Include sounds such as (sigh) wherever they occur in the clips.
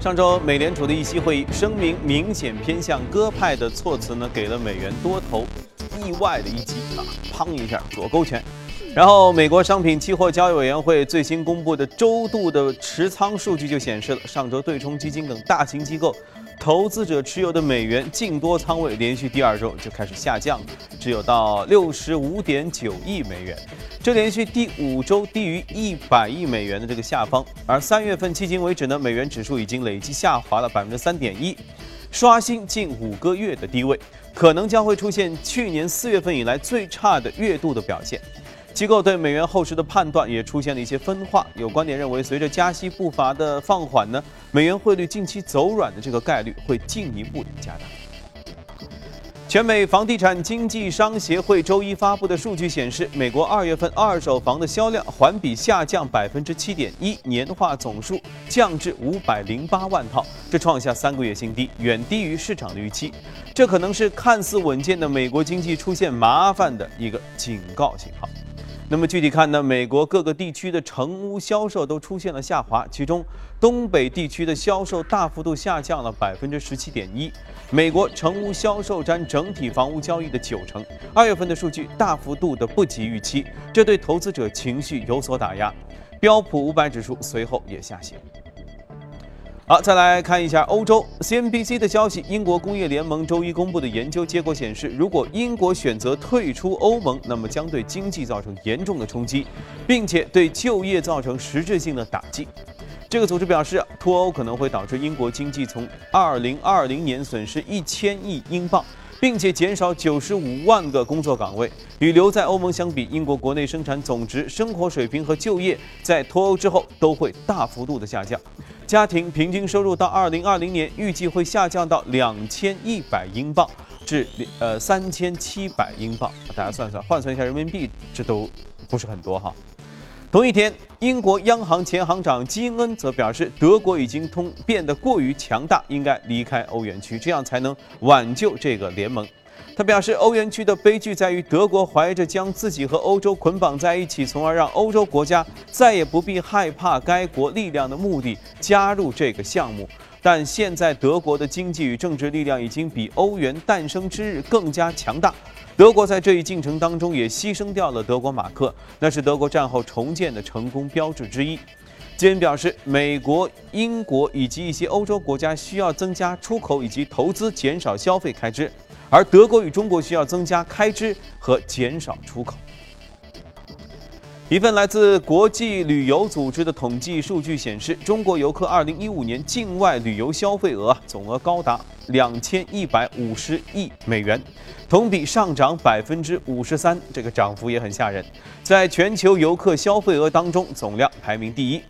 上周美联储的议息会议声明明显偏向鸽派的措辞呢，给了美元多头意外的一击啊，砰一下左勾拳。然后，美国商品期货交易委员会最新公布的周度的持仓数据就显示了，上周对冲基金等大型机构投资者持有的美元净多仓位连续第二周就开始下降，只有到六十五点九亿美元，这连续第五周低于一百亿美元的这个下方。而三月份迄今为止呢，美元指数已经累计下滑了百分之三点一，刷新近五个月的低位，可能将会出现去年四月份以来最差的月度的表现。机构对美元后市的判断也出现了一些分化，有观点认为，随着加息步伐的放缓呢，美元汇率近期走软的这个概率会进一步的加大。全美房地产经纪商协会周一发布的数据显示，美国二月份二手房的销量环比下降百分之七点一，年化总数降至五百零八万套，这创下三个月新低，远低于市场的预期。这可能是看似稳健的美国经济出现麻烦的一个警告信号。那么具体看呢，美国各个地区的成屋销售都出现了下滑，其中东北地区的销售大幅度下降了百分之十七点一。美国成屋销售占整体房屋交易的九成，二月份的数据大幅度的不及预期，这对投资者情绪有所打压。标普五百指数随后也下行。好，再来看一下欧洲 CNBC 的消息。英国工业联盟周一公布的研究结果显示，如果英国选择退出欧盟，那么将对经济造成严重的冲击，并且对就业造成实质性的打击。这个组织表示，脱欧可能会导致英国经济从2020年损失1000亿英镑，并且减少95万个工作岗位。与留在欧盟相比，英国国内生产总值、生活水平和就业在脱欧之后都会大幅度的下降。家庭平均收入到二零二零年预计会下降到两千一百英镑至呃三千七百英镑，大家算算，换算一下人民币，这都不是很多哈。同一天，英国央行前行长基恩则表示，德国已经通变得过于强大，应该离开欧元区，这样才能挽救这个联盟。他表示，欧元区的悲剧在于德国怀着将自己和欧洲捆绑在一起，从而让欧洲国家再也不必害怕该国力量的目的加入这个项目。但现在德国的经济与政治力量已经比欧元诞生之日更加强大。德国在这一进程当中也牺牲掉了德国马克，那是德国战后重建的成功标志之一。基恩表示，美国、英国以及一些欧洲国家需要增加出口以及投资，减少消费开支。而德国与中国需要增加开支和减少出口。一份来自国际旅游组织的统计数据显示，中国游客2015年境外旅游消费额总额高达2150亿美元，同比上涨53%，这个涨幅也很吓人。在全球游客消费额当中，总量排名第一。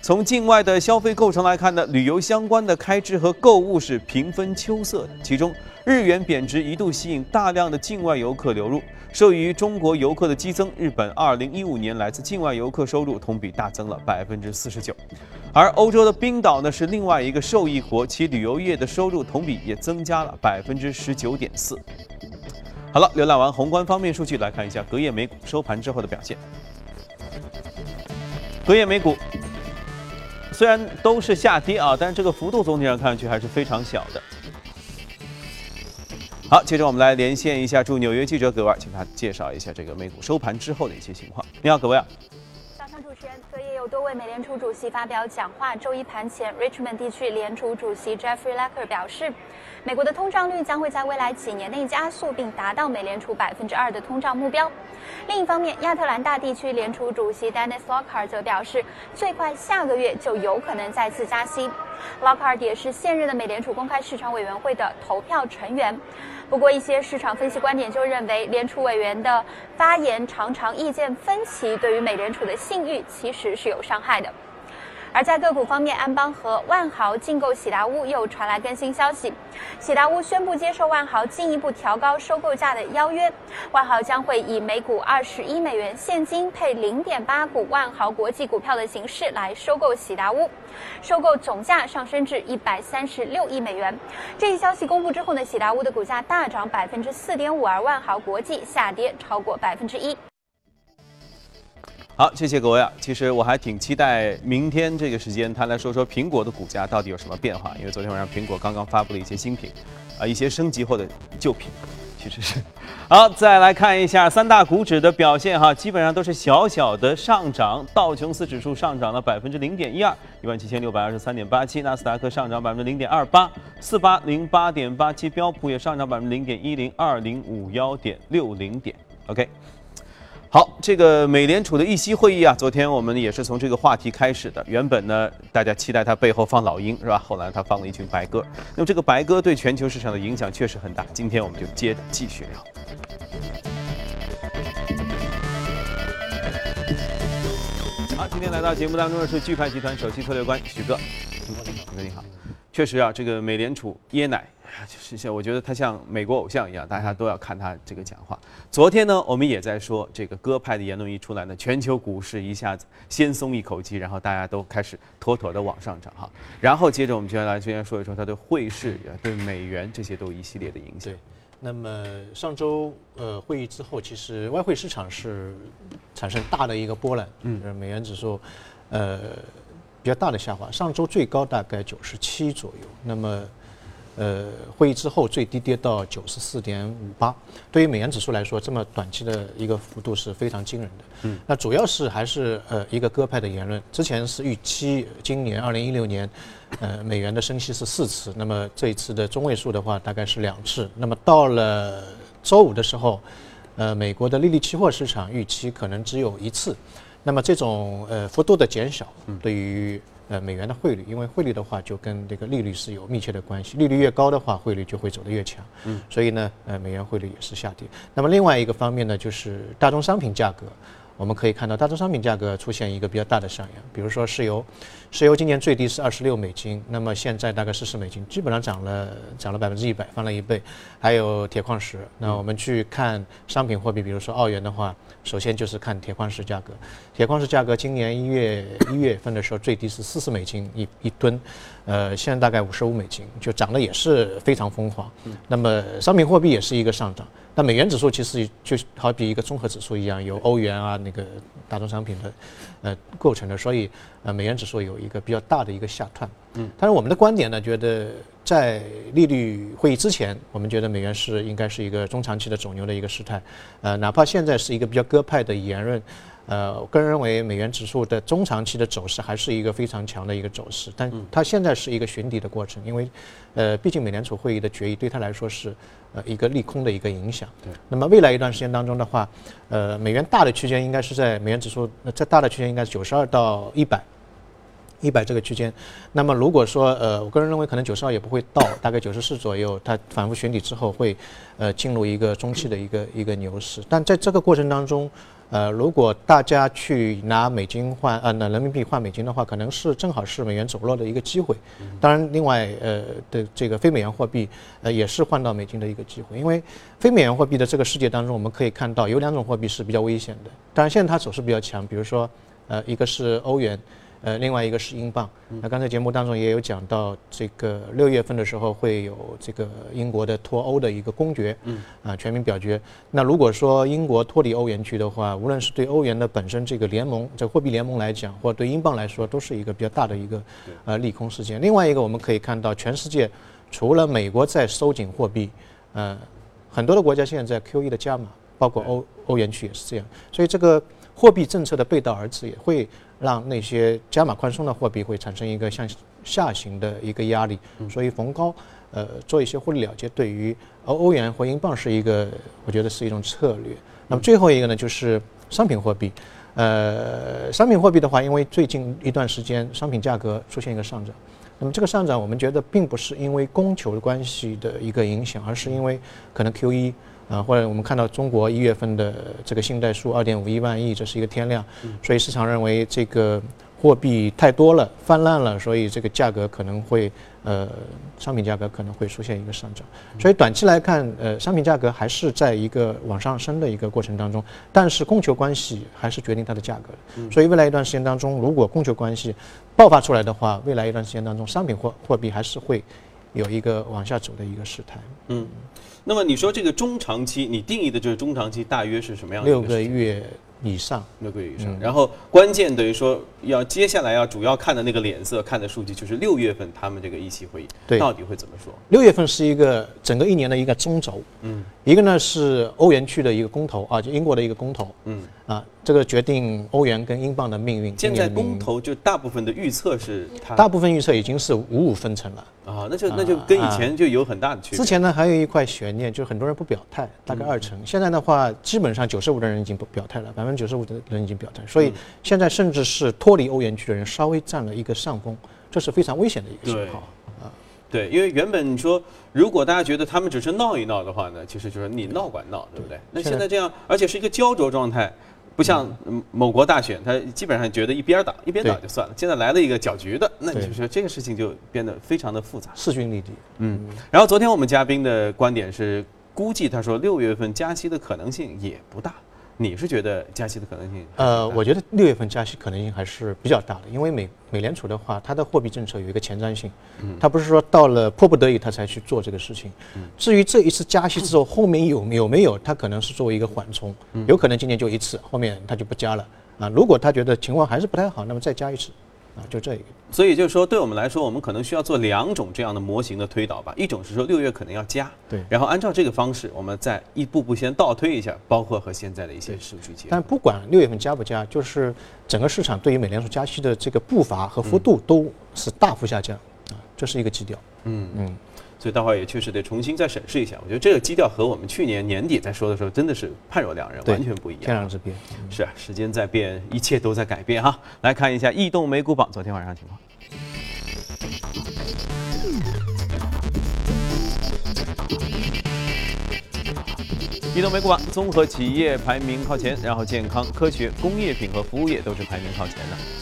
从境外的消费构成来看呢，旅游相关的开支和购物是平分秋色的。其中，日元贬值一度吸引大量的境外游客流入，受益于中国游客的激增，日本2015年来自境外游客收入同比大增了49%。而欧洲的冰岛呢是另外一个受益国，其旅游业的收入同比也增加了19.4%。好了，浏览完宏观方面数据，来看一下隔夜美股收盘之后的表现。隔夜美股。虽然都是下跌啊，但是这个幅度总体上看上去还是非常小的。好，接着我们来连线一下驻纽约记者葛威，请他介绍一下这个美股收盘之后的一些情况。你好，葛威啊。早上主持人，昨夜有多位美联储主席发表讲话。周一盘前，Richmond 地区联储主席 Jeffrey Lacker 表示。美国的通胀率将会在未来几年内加速，并达到美联储百分之二的通胀目标。另一方面，亚特兰大地区联储主席 Dennis Lockhart 则表示，最快下个月就有可能再次加息。Lockhart 也是现任的美联储公开市场委员会的投票成员。不过，一些市场分析观点就认为，联储委员的发言常常意见分歧，对于美联储的信誉其实是有伤害的。而在个股方面，安邦和万豪竞购喜达屋又传来更新消息，喜达屋宣布接受万豪进一步调高收购价的邀约，万豪将会以每股二十一美元现金配零点八股万豪国际股票的形式来收购喜达屋，收购总价上升至一百三十六亿美元。这一消息公布之后呢，喜达屋的股价大涨百分之四点五，而万豪国际下跌超过百分之一。好，谢谢各位啊。其实我还挺期待明天这个时间，他来说说苹果的股价到底有什么变化。因为昨天晚上苹果刚刚发布了一些新品，啊，一些升级后的旧品，其实是。好，再来看一下三大股指的表现哈，基本上都是小小的上涨。道琼斯指数上涨了百分之零点一二，一万七千六百二十三点八七；纳斯达克上涨百分之零点二八，四八零八点八七；标普也上涨百分之零点一零，二零五幺点六零点。OK。好，这个美联储的议息会议啊，昨天我们也是从这个话题开始的。原本呢，大家期待它背后放老鹰是吧？后来它放了一群白鸽。那么这个白鸽对全球市场的影响确实很大。今天我们就接着继续聊。好，今天来到节目当中的是巨派集团首席策略官许哥。许哥你好，确实啊，这个美联储椰奶。就是像我觉得他像美国偶像一样，大家都要看他这个讲话。昨天呢，我们也在说这个鸽派的言论一出来呢，全球股市一下子先松一口气，然后大家都开始妥妥的往上涨哈。然后接着我们就来先说一说它对汇市、对美元这些都一系列的影响。对，那么上周呃会议之后，其实外汇市场是产生大的一个波澜，嗯，美元指数呃比较大的下滑，上周最高大概九十七左右，那么。呃，会议之后最低跌到九十四点五八，对于美元指数来说，这么短期的一个幅度是非常惊人的。嗯，那主要是还是呃一个鸽派的言论，之前是预期今年二零一六年，呃美元的升息是四次，那么这一次的中位数的话大概是两次，那么到了周五的时候，呃美国的利率期货市场预期可能只有一次，那么这种呃幅度的减小，对于。呃，美元的汇率，因为汇率的话就跟这个利率是有密切的关系，利率越高的话，汇率就会走得越强。嗯，所以呢，呃，美元汇率也是下跌。那么另外一个方面呢，就是大宗商品价格。我们可以看到，大宗商品价格出现一个比较大的上扬，比如说石油，石油今年最低是二十六美金，那么现在大概四十美金，基本上涨了涨了百分之一百，翻了一倍。还有铁矿石，那我们去看商品货币，比如说澳元的话，首先就是看铁矿石价格，铁矿石价格今年一月一月份的时候最低是四十美金一一吨，呃，现在大概五十五美金，就涨得也是非常疯狂。那么商品货币也是一个上涨。那美元指数其实就好比一个综合指数一样，由欧元啊那个大宗商品的呃构成的，所以呃美元指数有一个比较大的一个下探。嗯，但是我们的观点呢，觉得在利率会议之前，我们觉得美元是应该是一个中长期的走牛的一个时态。呃，哪怕现在是一个比较鸽派的言论。呃，我个人认为美元指数的中长期的走势还是一个非常强的一个走势，但它现在是一个寻底的过程，因为，呃，毕竟美联储会议的决议对它来说是呃一个利空的一个影响。对。那么未来一段时间当中的话，呃，美元大的区间应该是在美元指数在大的区间应该是九十二到一百，一百这个区间。那么如果说呃，我个人认为可能九十二也不会到，大概九十四左右，它反复寻底之后会呃进入一个中期的一个一个牛市。但在这个过程当中。呃，如果大家去拿美金换呃，拿人民币换美金的话，可能是正好是美元走弱的一个机会。当然，另外呃的这个非美元货币呃也是换到美金的一个机会，因为非美元货币的这个世界当中，我们可以看到有两种货币是比较危险的。当然，现在它走势比较强，比如说呃一个是欧元。呃，另外一个是英镑。那刚才节目当中也有讲到，这个六月份的时候会有这个英国的脱欧的一个公决，啊，全民表决。那如果说英国脱离欧元区的话，无论是对欧元的本身这个联盟，这货币联盟来讲，或对英镑来说，都是一个比较大的一个呃利空事件。另外一个，我们可以看到，全世界除了美国在收紧货币，呃，很多的国家现在在 QE 的加码，包括欧欧元区也是这样。所以这个货币政策的背道而驰也会。让那些加码宽松的货币会产生一个向下行的一个压力，所以逢高呃做一些获利了结，对于欧欧元或英镑是一个我觉得是一种策略。那么最后一个呢，就是商品货币。呃，商品货币的话，因为最近一段时间商品价格出现一个上涨，那么这个上涨我们觉得并不是因为供求的关系的一个影响，而是因为可能 Q E。啊，或者我们看到中国一月份的这个信贷数二点五一万亿，这是一个天量，所以市场认为这个货币太多了，泛滥了，所以这个价格可能会呃，商品价格可能会出现一个上涨。所以短期来看，呃，商品价格还是在一个往上升的一个过程当中，但是供求关系还是决定它的价格的。所以未来一段时间当中，如果供求关系爆发出来的话，未来一段时间当中，商品货货币还是会有一个往下走的一个时态。嗯。那么你说这个中长期，你定义的就是中长期大约是什么样的？六个月以上。六个月以上。然后关键等于说要接下来要主要看的那个脸色，看的数据就是六月份他们这个议息会议对到底会怎么说？六月份是一个整个一年的一个中轴，嗯一个呢是欧元区的一个公投啊，就英国的一个公投嗯。啊，这个决定欧元跟英镑的命运。现在公投就大部分的预测是它大部分预测已经是五五分成了。啊，那就那就跟以前就有很大的区别。之前呢还有一块悬念，就是很多人不表态，大概二成。现在的话，基本上九十五的人已经不表态了，百分之九十五的人已经表态，所以现在甚至是脱离欧元区的人稍微占了一个上风，这是非常危险的一个信号。对，因为原本你说，如果大家觉得他们只是闹一闹的话呢，其实就是你闹管闹，对不对？那现在这样，而且是一个焦灼状态，不像嗯某国大选，他基本上觉得一边倒，一边倒就算了。现在来了一个搅局的，那就说这个事情就变得非常的复杂。势均力敌。嗯，然后昨天我们嘉宾的观点是，估计他说六月份加息的可能性也不大。你是觉得加息的可能性？呃，我觉得六月份加息可能性还是比较大的，因为美美联储的话，它的货币政策有一个前瞻性，它不是说到了迫不得已它才去做这个事情。至于这一次加息之后，后面有有没有，它可能是作为一个缓冲，有可能今年就一次，后面它就不加了啊。如果他觉得情况还是不太好，那么再加一次，啊，就这一个。所以就是说，对我们来说，我们可能需要做两种这样的模型的推导吧。一种是说六月可能要加，对然后按照这个方式，我们再一步步先倒推一下，包括和现在的一些数据结合。但不管六月份加不加，就是整个市场对于美联储加息的这个步伐和幅度都是大幅下降啊，这是一个基调。嗯嗯，所以待会儿也确实得重新再审视一下。我觉得这个基调和我们去年年底在说的时候真的是判若两人，完全不一样。天壤之别。是啊，时间在变，一切都在改变哈。来看一下异动美股榜昨天晚上情况。移动美股榜综合企业排名靠前，然后健康、科学、工业品和服务业都是排名靠前的。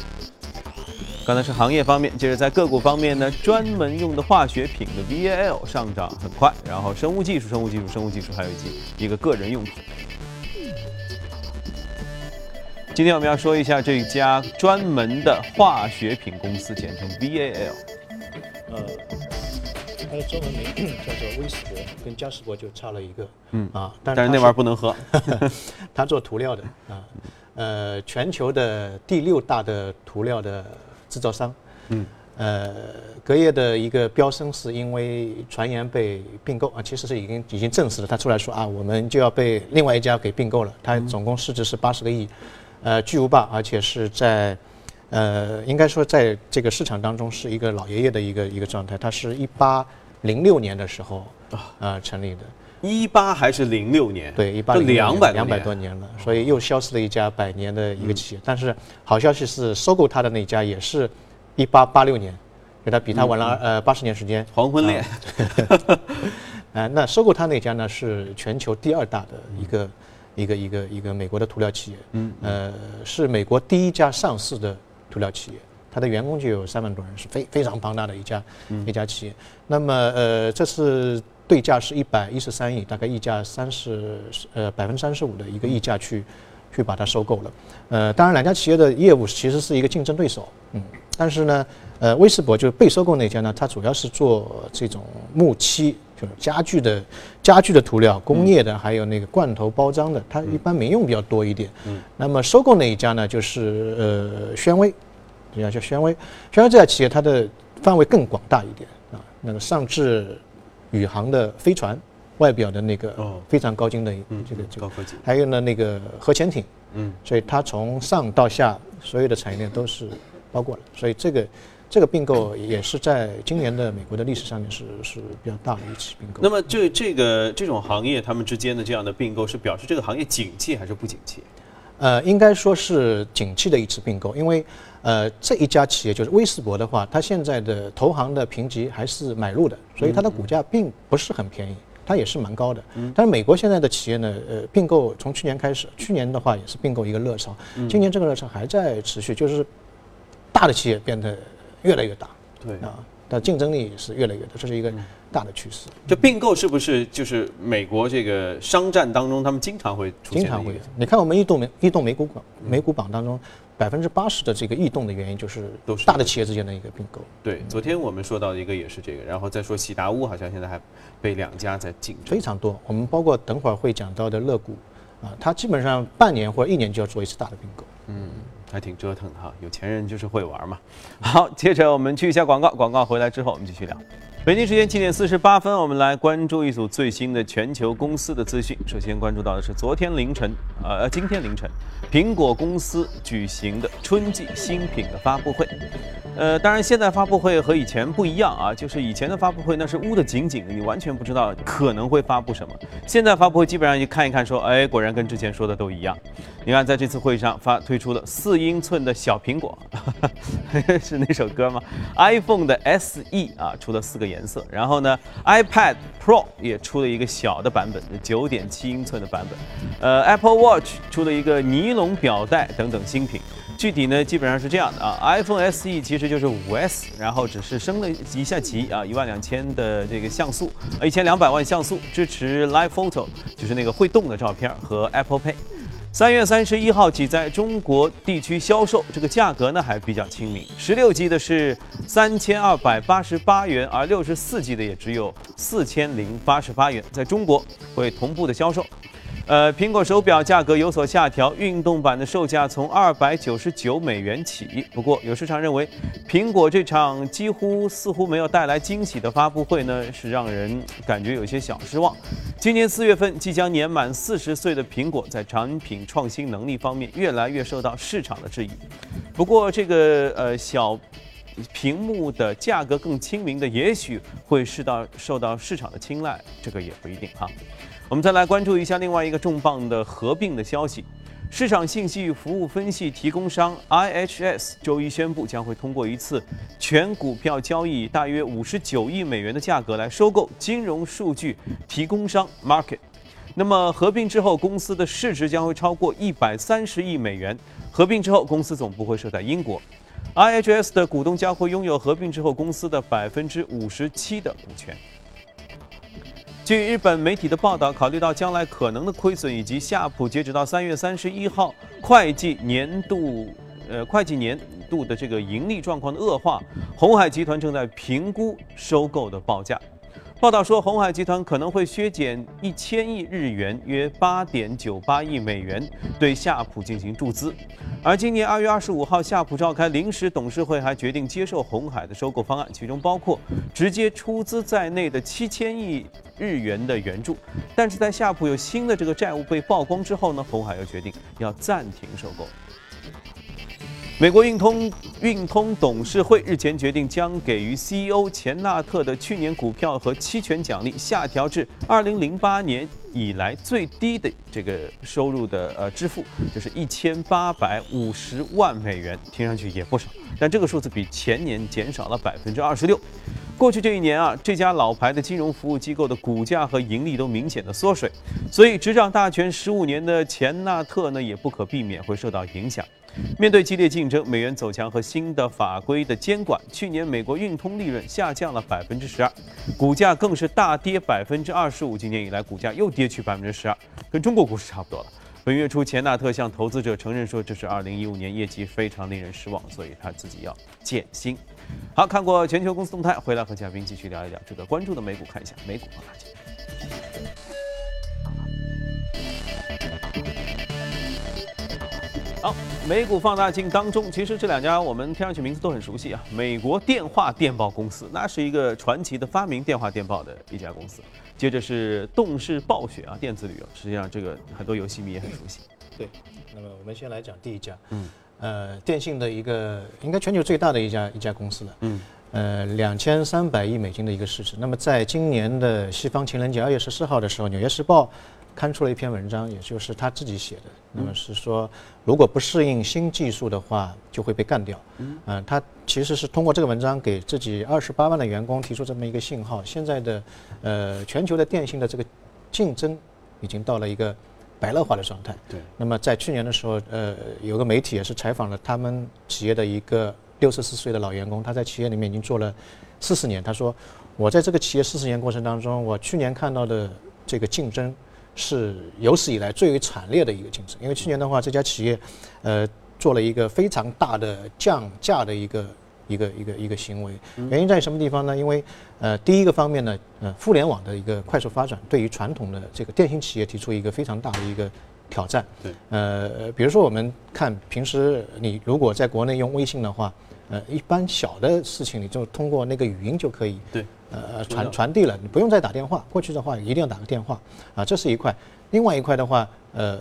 刚才是行业方面，接着在个股方面呢，专门用的化学品的 VAL 上涨很快，然后生物技术、生物技术、生物技术，还有以及一个个人用品。今天我们要说一下这家专门的化学品公司，简称 VAL。呃，它的中文名 (clears throat) 叫做威士伯，跟嘉士伯就差了一个。嗯啊，但但是那玩意儿不能喝。(laughs) 它做涂料的啊，呃，全球的第六大的涂料的制造商。嗯。呃，隔夜的一个飙升是因为传言被并购啊，其实是已经已经证实了，他出来说啊，我们就要被另外一家给并购了，它总共市值是八十个亿，呃，巨无霸，而且是在。呃，应该说在这个市场当中是一个老爷爷的一个一个状态。它是一八零六年的时候啊、成立的，一八还是零六年？对，一八零两百两百多年了，所以又消失了一家百年的一个企业。但是好消息是，收购它的那家也是一八八六年，给它比它晚了呃八十年时间。黄昏恋。呃，(laughs) 那收购它那家呢是全球第二大的一个、一个一个一个美国的涂料企业，嗯，呃，是美国第一家上市的涂料企业，它的员工就有三万多人，是非非常庞大的一家、一家企业。那么呃，这次对价是一百一十三亿，大概溢价三十呃百分之三十五的一个溢价去去把它收购了。呃，当然两家企业的业务其实是一个竞争对手，嗯，但是呢，呃，威斯伯就是被收购那家呢，它主要是做这种木漆，就是家具的家具的涂料、工业的，还有那个罐头包装的，它一般民用比较多一点。嗯，那么收购那一家呢，就是呃宣威，这家叫宣威。宣威这家企业它的范围更广大一点啊，那个上至宇航的飞船外表的那个哦非常高精的嗯，这个这个，高科技。还有呢那个核潜艇。嗯，所以它从上到下所有的产业链都是包括了，所以这个这个并购也是在今年的美国的历史上面是是比较大的一起并购。那么这这个这种行业，他们之间的这样的并购，是表示这个行业景气还是不景气？呃，应该说是景气的一次并购，因为呃这一家企业就是威斯伯的话，它现在的投行的评级还是买入的，所以它的股价并不是很便宜。它也是蛮高的，但是美国现在的企业呢，呃，并购从去年开始，去年的话也是并购一个热潮，今年这个热潮还在持续，就是大的企业变得越来越大，对。啊，它竞争力是越来越大，这是一个大的趋势。这并购是不是就是美国这个商战当中，他们经常会出现的经常会你看我们异动美异动美股榜美股榜当中，百分之八十的这个异动的原因就是都是大的企业之间的一个并购。对，昨天我们说到的一个也是这个，然后再说喜达屋好像现在还被两家在竞争非。常多。我们包括等会儿会讲到的乐谷，啊，它基本上半年或者一年就要做一次大的并购。嗯，还挺折腾的哈，有钱人就是会玩嘛。好，接着我们去一下广告，广告回来之后我们继续聊。北京时间七点四十八分，我们来关注一组最新的全球公司的资讯。首先关注到的是昨天凌晨，呃，今天凌晨，苹果公司举行的春季新品的发布会。呃，当然现在发布会和以前不一样啊，就是以前的发布会那是捂得紧紧的，你完全不知道可能会发布什么。现在发布会基本上一看一看，说，哎，果然跟之前说的都一样。你看，在这次会议上发推出了四英寸的小苹果，(laughs) 是那首歌吗？iPhone 的 SE 啊，出了四个颜色。然后呢，iPad Pro 也出了一个小的版本，九点七英寸的版本。呃，Apple Watch 出了一个尼龙表带等等新品。具体呢，基本上是这样的啊，iPhone SE 其实就是五 S，然后只是升了一下级啊，一万两千的这个像素，一千两百万像素，支持 Live Photo，就是那个会动的照片和 Apple Pay。三月三十一号起在中国地区销售，这个价格呢还比较亲民。十六 G 的是三千二百八十八元，而六十四 G 的也只有四千零八十八元，在中国会同步的销售。呃，苹果手表价格有所下调，运动版的售价从二百九十九美元起。不过，有市场认为，苹果这场几乎似乎没有带来惊喜的发布会呢，是让人感觉有些小失望。今年四月份即将年满四十岁的苹果，在产品创新能力方面越来越受到市场的质疑。不过，这个呃小屏幕的价格更亲民的，也许会受到受到市场的青睐，这个也不一定哈。我们再来关注一下另外一个重磅的合并的消息。市场信息与服务分析提供商 IHS 周一宣布，将会通过一次全股票交易，大约五十九亿美元的价格来收购金融数据提供商 Market。那么合并之后，公司的市值将会超过一百三十亿美元。合并之后，公司总部会设在英国。IHS 的股东将会拥有合并之后公司的百分之五十七的股权。据日本媒体的报道，考虑到将来可能的亏损以及夏普截止到三月三十一号会计年度，呃，会计年度的这个盈利状况的恶化，红海集团正在评估收购的报价。报道说，红海集团可能会削减一千亿日元（约八点九八亿美元）对夏普进行注资。而今年二月二十五号，夏普召开临时董事会，还决定接受红海的收购方案，其中包括直接出资在内的七千亿日元的援助。但是在夏普有新的这个债务被曝光之后呢，红海又决定要暂停收购。美国运通运通董事会日前决定，将给予 CEO 钱纳特的去年股票和期权奖励下调至2008年以来最低的这个收入的呃支付，就是一千八百五十万美元，听上去也不少，但这个数字比前年减少了百分之二十六。过去这一年啊，这家老牌的金融服务机构的股价和盈利都明显的缩水，所以执掌大权十五年的钱纳特呢，也不可避免会受到影响。面对激烈竞争、美元走强和新的法规的监管，去年美国运通利润下降了百分之十二，股价更是大跌百分之二十五。今年以来，股价又跌去百分之十二，跟中国股市差不多了。本月初，钱纳特向投资者承认说，这是二零一五年业绩非常令人失望，所以他自己要减薪。好看过全球公司动态，回来和嘉宾继续聊一聊值得关注的美股，看一下美股放大镜。好，美股放大镜当中，其实这两家我们听上去名字都很熟悉啊。美国电话电报公司，那是一个传奇的发明电话电报的一家公司。接着是动视暴雪啊，电子旅游，实际上这个很多游戏迷也很熟悉。对，那么我们先来讲第一家，嗯，呃，电信的一个应该全球最大的一家一家公司了，嗯，呃，两千三百亿美金的一个市值。那么在今年的西方情人节二月十四号的时候，《纽约时报》。刊出了一篇文章，也就是他自己写的。那么是说，如果不适应新技术的话，就会被干掉。嗯，他其实是通过这个文章给自己二十八万的员工提出这么一个信号：现在的呃全球的电信的这个竞争已经到了一个白热化的状态。对。那么在去年的时候，呃，有个媒体也是采访了他们企业的一个六十四岁的老员工，他在企业里面已经做了四十年。他说：“我在这个企业四十年过程当中，我去年看到的这个竞争。”是有史以来最为惨烈的一个竞争，因为去年的话，这家企业，呃，做了一个非常大的降价的一个一个一个一个行为。原因在什么地方呢？因为，呃，第一个方面呢，呃，互联网的一个快速发展，对于传统的这个电信企业提出一个非常大的一个挑战。对，呃，比如说我们看平时你如果在国内用微信的话，呃，一般小的事情你就通过那个语音就可以。对。呃，传传递了，你不用再打电话。过去的话，一定要打个电话啊，这是一块。另外一块的话，呃，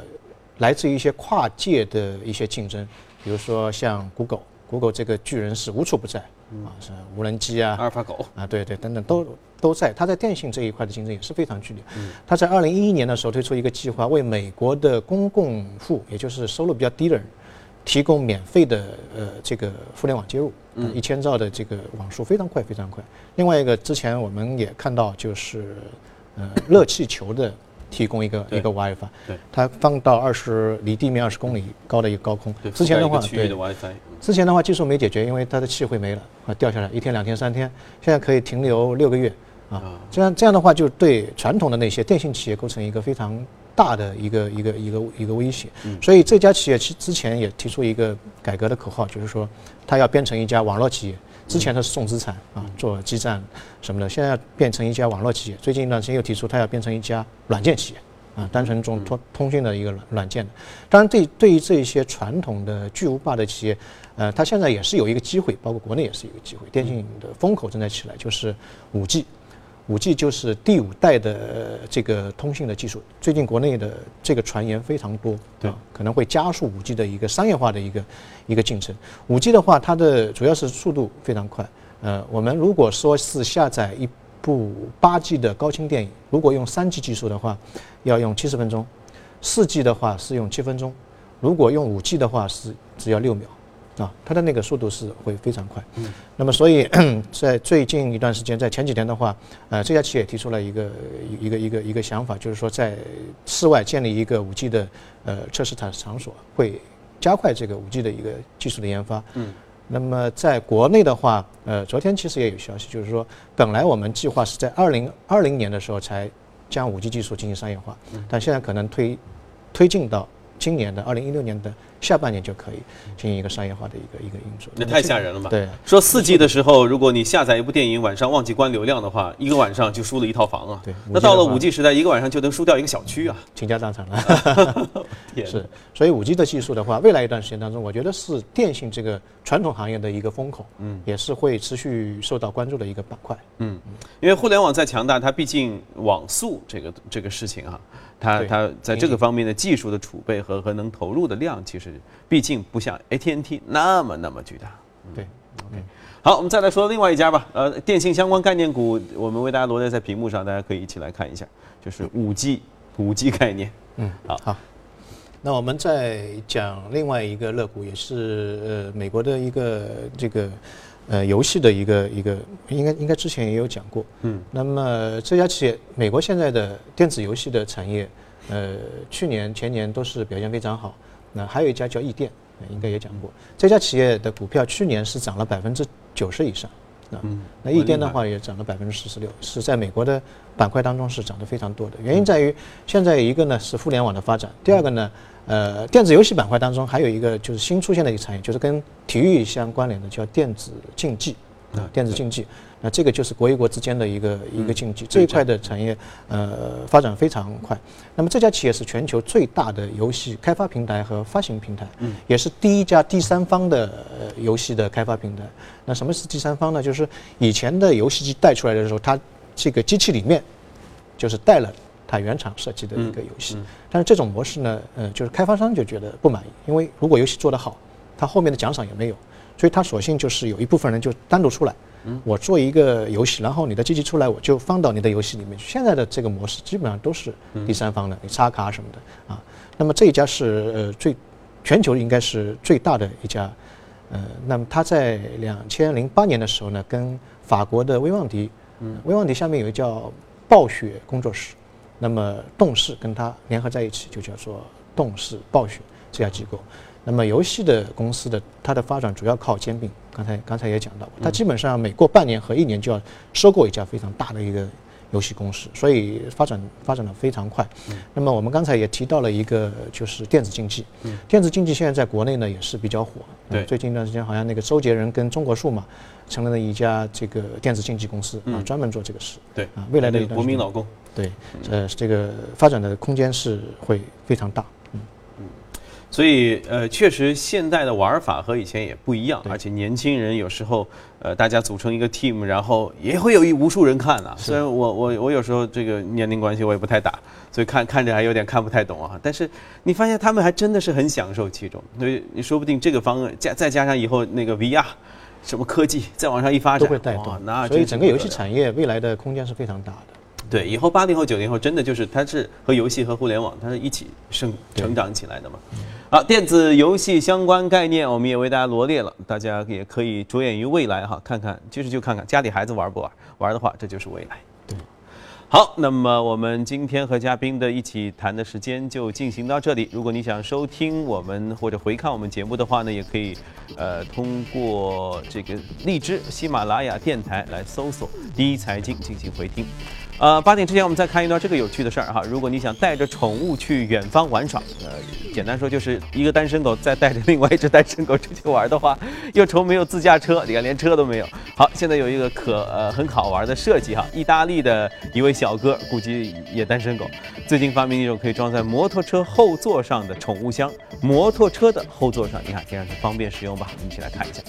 来自于一些跨界的一些竞争，比如说像 Google，Google 这个巨人是无处不在啊，是无人机啊，阿尔法狗啊，对对，等等都都在。它在电信这一块的竞争也是非常剧烈。嗯它在二零一一年的时候推出一个计划，为美国的公共户，也就是收入比较低的人。提供免费的呃这个互联网接入，嗯，一千兆的这个网速非常快非常快。另外一个之前我们也看到就是呃热气球的提供一个一个 WiFi，对，它放到二十离地面二十公里高的一个高空。之前的话对，之前的话技术没解决，因为它的气会没了啊掉下来一天两天三天，现在可以停留六个月啊。这样这样的话就对传统的那些电信企业构成一个非常。大的一个一个一个一个威胁，所以这家企业其之前也提出一个改革的口号，就是说它要变成一家网络企业。之前它是重资产啊，做基站什么的，现在要变成一家网络企业。最近一段时间又提出它要变成一家软件企业啊，单纯中通通讯的一个软软件。当然，对对于这一些传统的巨无霸的企业，呃，它现在也是有一个机会，包括国内也是一个机会。电信的风口正在起来，就是五 G。五 G 就是第五代的这个通信的技术，最近国内的这个传言非常多，对，可能会加速五 G 的一个商业化的一个一个进程。五 G 的话，它的主要是速度非常快。呃，我们如果说是下载一部八 G 的高清电影，如果用三 G 技术的话，要用七十分钟；四 G 的话是用七分钟；如果用五 G 的话是只要六秒。啊，它的那个速度是会非常快。嗯，那么所以在最近一段时间，在前几天的话，呃，这家企业提出了一个一个一个一个想法，就是说在室外建立一个五 G 的呃测试场场所，会加快这个五 G 的一个技术的研发。嗯，那么在国内的话，呃，昨天其实也有消息，就是说本来我们计划是在二零二零年的时候才将五 G 技术进行商业化，但现在可能推推进到今年的二零一六年的。下半年就可以进行一个商业化的一个一个运作，那太吓人了吧？对，说四 G 的时候，如果你下载一部电影，晚上忘记关流量的话，一个晚上就输了一套房啊。对，那到了五 G 时代，一个晚上就能输掉一个小区啊，(laughs) 倾家荡产了。(laughs) 是，所以五 G 的技术的话，未来一段时间当中，我觉得是电信这个传统行业的一个风口，嗯，也是会持续受到关注的一个板块。嗯，因为互联网再强大，它毕竟网速这个这个事情啊。它它在这个方面的技术的储备和和能投入的量，其实毕竟不像 AT&T 那么那么巨大。对，OK，好，我们再来说另外一家吧。呃，电信相关概念股，我们为大家罗列在屏幕上，大家可以一起来看一下，就是五 G 五 G 概念。嗯，好好。那我们再讲另外一个乐股，也是呃美国的一个这个。呃，游戏的一个一个，应该应该之前也有讲过。嗯，那么这家企业，美国现在的电子游戏的产业，呃，去年前年都是表现非常好。那还有一家叫易电，应该也讲过。这家企业的股票去年是涨了百分之九十以上。嗯，那易电的话也涨了百分之四十六，是在美国的板块当中是涨得非常多的。原因在于，现在一个呢是互联网的发展，第二个呢。呃，电子游戏板块当中还有一个就是新出现的一个产业，就是跟体育相关联的，叫电子竞技啊，电子竞技。那这个就是国与国之间的一个一个竞技这一块的产业，呃，发展非常快。那么这家企业是全球最大的游戏开发平台和发行平台，嗯，也是第一家第三方的游戏的开发平台。那什么是第三方呢？就是以前的游戏机带出来的时候，它这个机器里面就是带了。它原厂设计的一个游戏，但是这种模式呢，呃，就是开发商就觉得不满意，因为如果游戏做得好，它后面的奖赏也没有，所以他索性就是有一部分人就单独出来，我做一个游戏，然后你的机器出来，我就放到你的游戏里面去。现在的这个模式基本上都是第三方的，你插卡什么的啊。那么这一家是呃最全球应该是最大的一家，呃，那么他在两千零八年的时候呢，跟法国的威望迪，嗯，威望迪下面有一个叫暴雪工作室。那么动视跟它联合在一起，就叫做动视暴雪这家机构。那么游戏的公司的它的发展主要靠兼并，刚才刚才也讲到过，它基本上每过半年和一年就要收购一家非常大的一个游戏公司，所以发展发展的非常快。那么我们刚才也提到了一个就是电子竞技，电子竞技现在在国内呢也是比较火。对，最近一段时间好像那个周杰伦跟中国数码成立了一家这个电子竞技公司啊，专门做这个事。对啊，未来的国民老公。对，呃，这个发展的空间是会非常大。嗯，所以，呃，确实现代的玩法和以前也不一样，而且年轻人有时候，呃，大家组成一个 team，然后也会有一无数人看啊。虽然我我我有时候这个年龄关系我也不太打，所以看看着还有点看不太懂啊。但是你发现他们还真的是很享受其中，所以你说不定这个方案加再加上以后那个 VR，什么科技再往上一发展，都会带动。那所以整个游戏产业未来的空间是非常大的。对，以后八零后、九零后真的就是它是和游戏和互联网它是一起生成长起来的嘛。好，电子游戏相关概念我们也为大家罗列了，大家也可以着眼于未来哈，看看其实就看看家里孩子玩不玩，玩的话这就是未来。对，好，那么我们今天和嘉宾的一起谈的时间就进行到这里。如果你想收听我们或者回看我们节目的话呢，也可以呃通过这个荔枝、喜马拉雅电台来搜索“第一财经”进行回听。呃，八点之前我们再看一段这个有趣的事儿哈。如果你想带着宠物去远方玩耍，呃，简单说就是一个单身狗再带着另外一只单身狗出去玩的话，又愁没有自驾车，你看连车都没有。好，现在有一个可呃很好玩的设计哈，意大利的一位小哥估计也单身狗，最近发明一种可以装在摩托车后座上的宠物箱，摩托车的后座上，你看听上去方便实用吧？我们一起来看一下。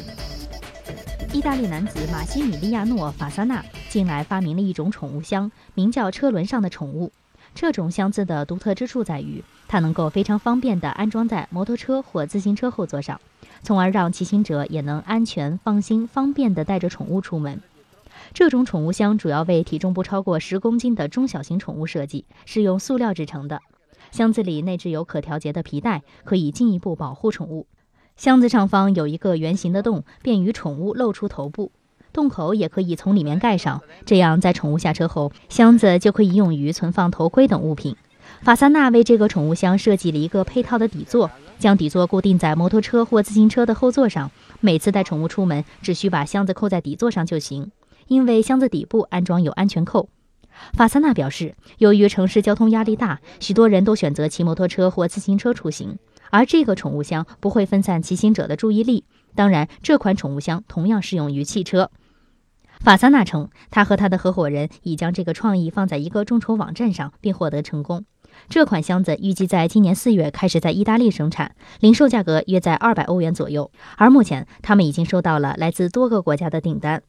意大利男子马西米利亚诺·法萨纳近来发明了一种宠物箱，名叫“车轮上的宠物”。这种箱子的独特之处在于，它能够非常方便地安装在摩托车或自行车后座上，从而让骑行者也能安全、放心、方便地带着宠物出门。这种宠物箱主要为体重不超过十公斤的中小型宠物设计，是用塑料制成的。箱子里内置有可调节的皮带，可以进一步保护宠物。箱子上方有一个圆形的洞，便于宠物露出头部。洞口也可以从里面盖上，这样在宠物下车后，箱子就可以用于存放头盔等物品。法萨纳为这个宠物箱设计了一个配套的底座，将底座固定在摩托车或自行车的后座上。每次带宠物出门，只需把箱子扣在底座上就行，因为箱子底部安装有安全扣。法萨纳表示，由于城市交通压力大，许多人都选择骑摩托车或自行车出行。而这个宠物箱不会分散骑行者的注意力。当然，这款宠物箱同样适用于汽车。法萨纳称，他和他的合伙人已将这个创意放在一个众筹网站上，并获得成功。这款箱子预计在今年四月开始在意大利生产，零售价格约在二百欧元左右。而目前，他们已经收到了来自多个国家的订单。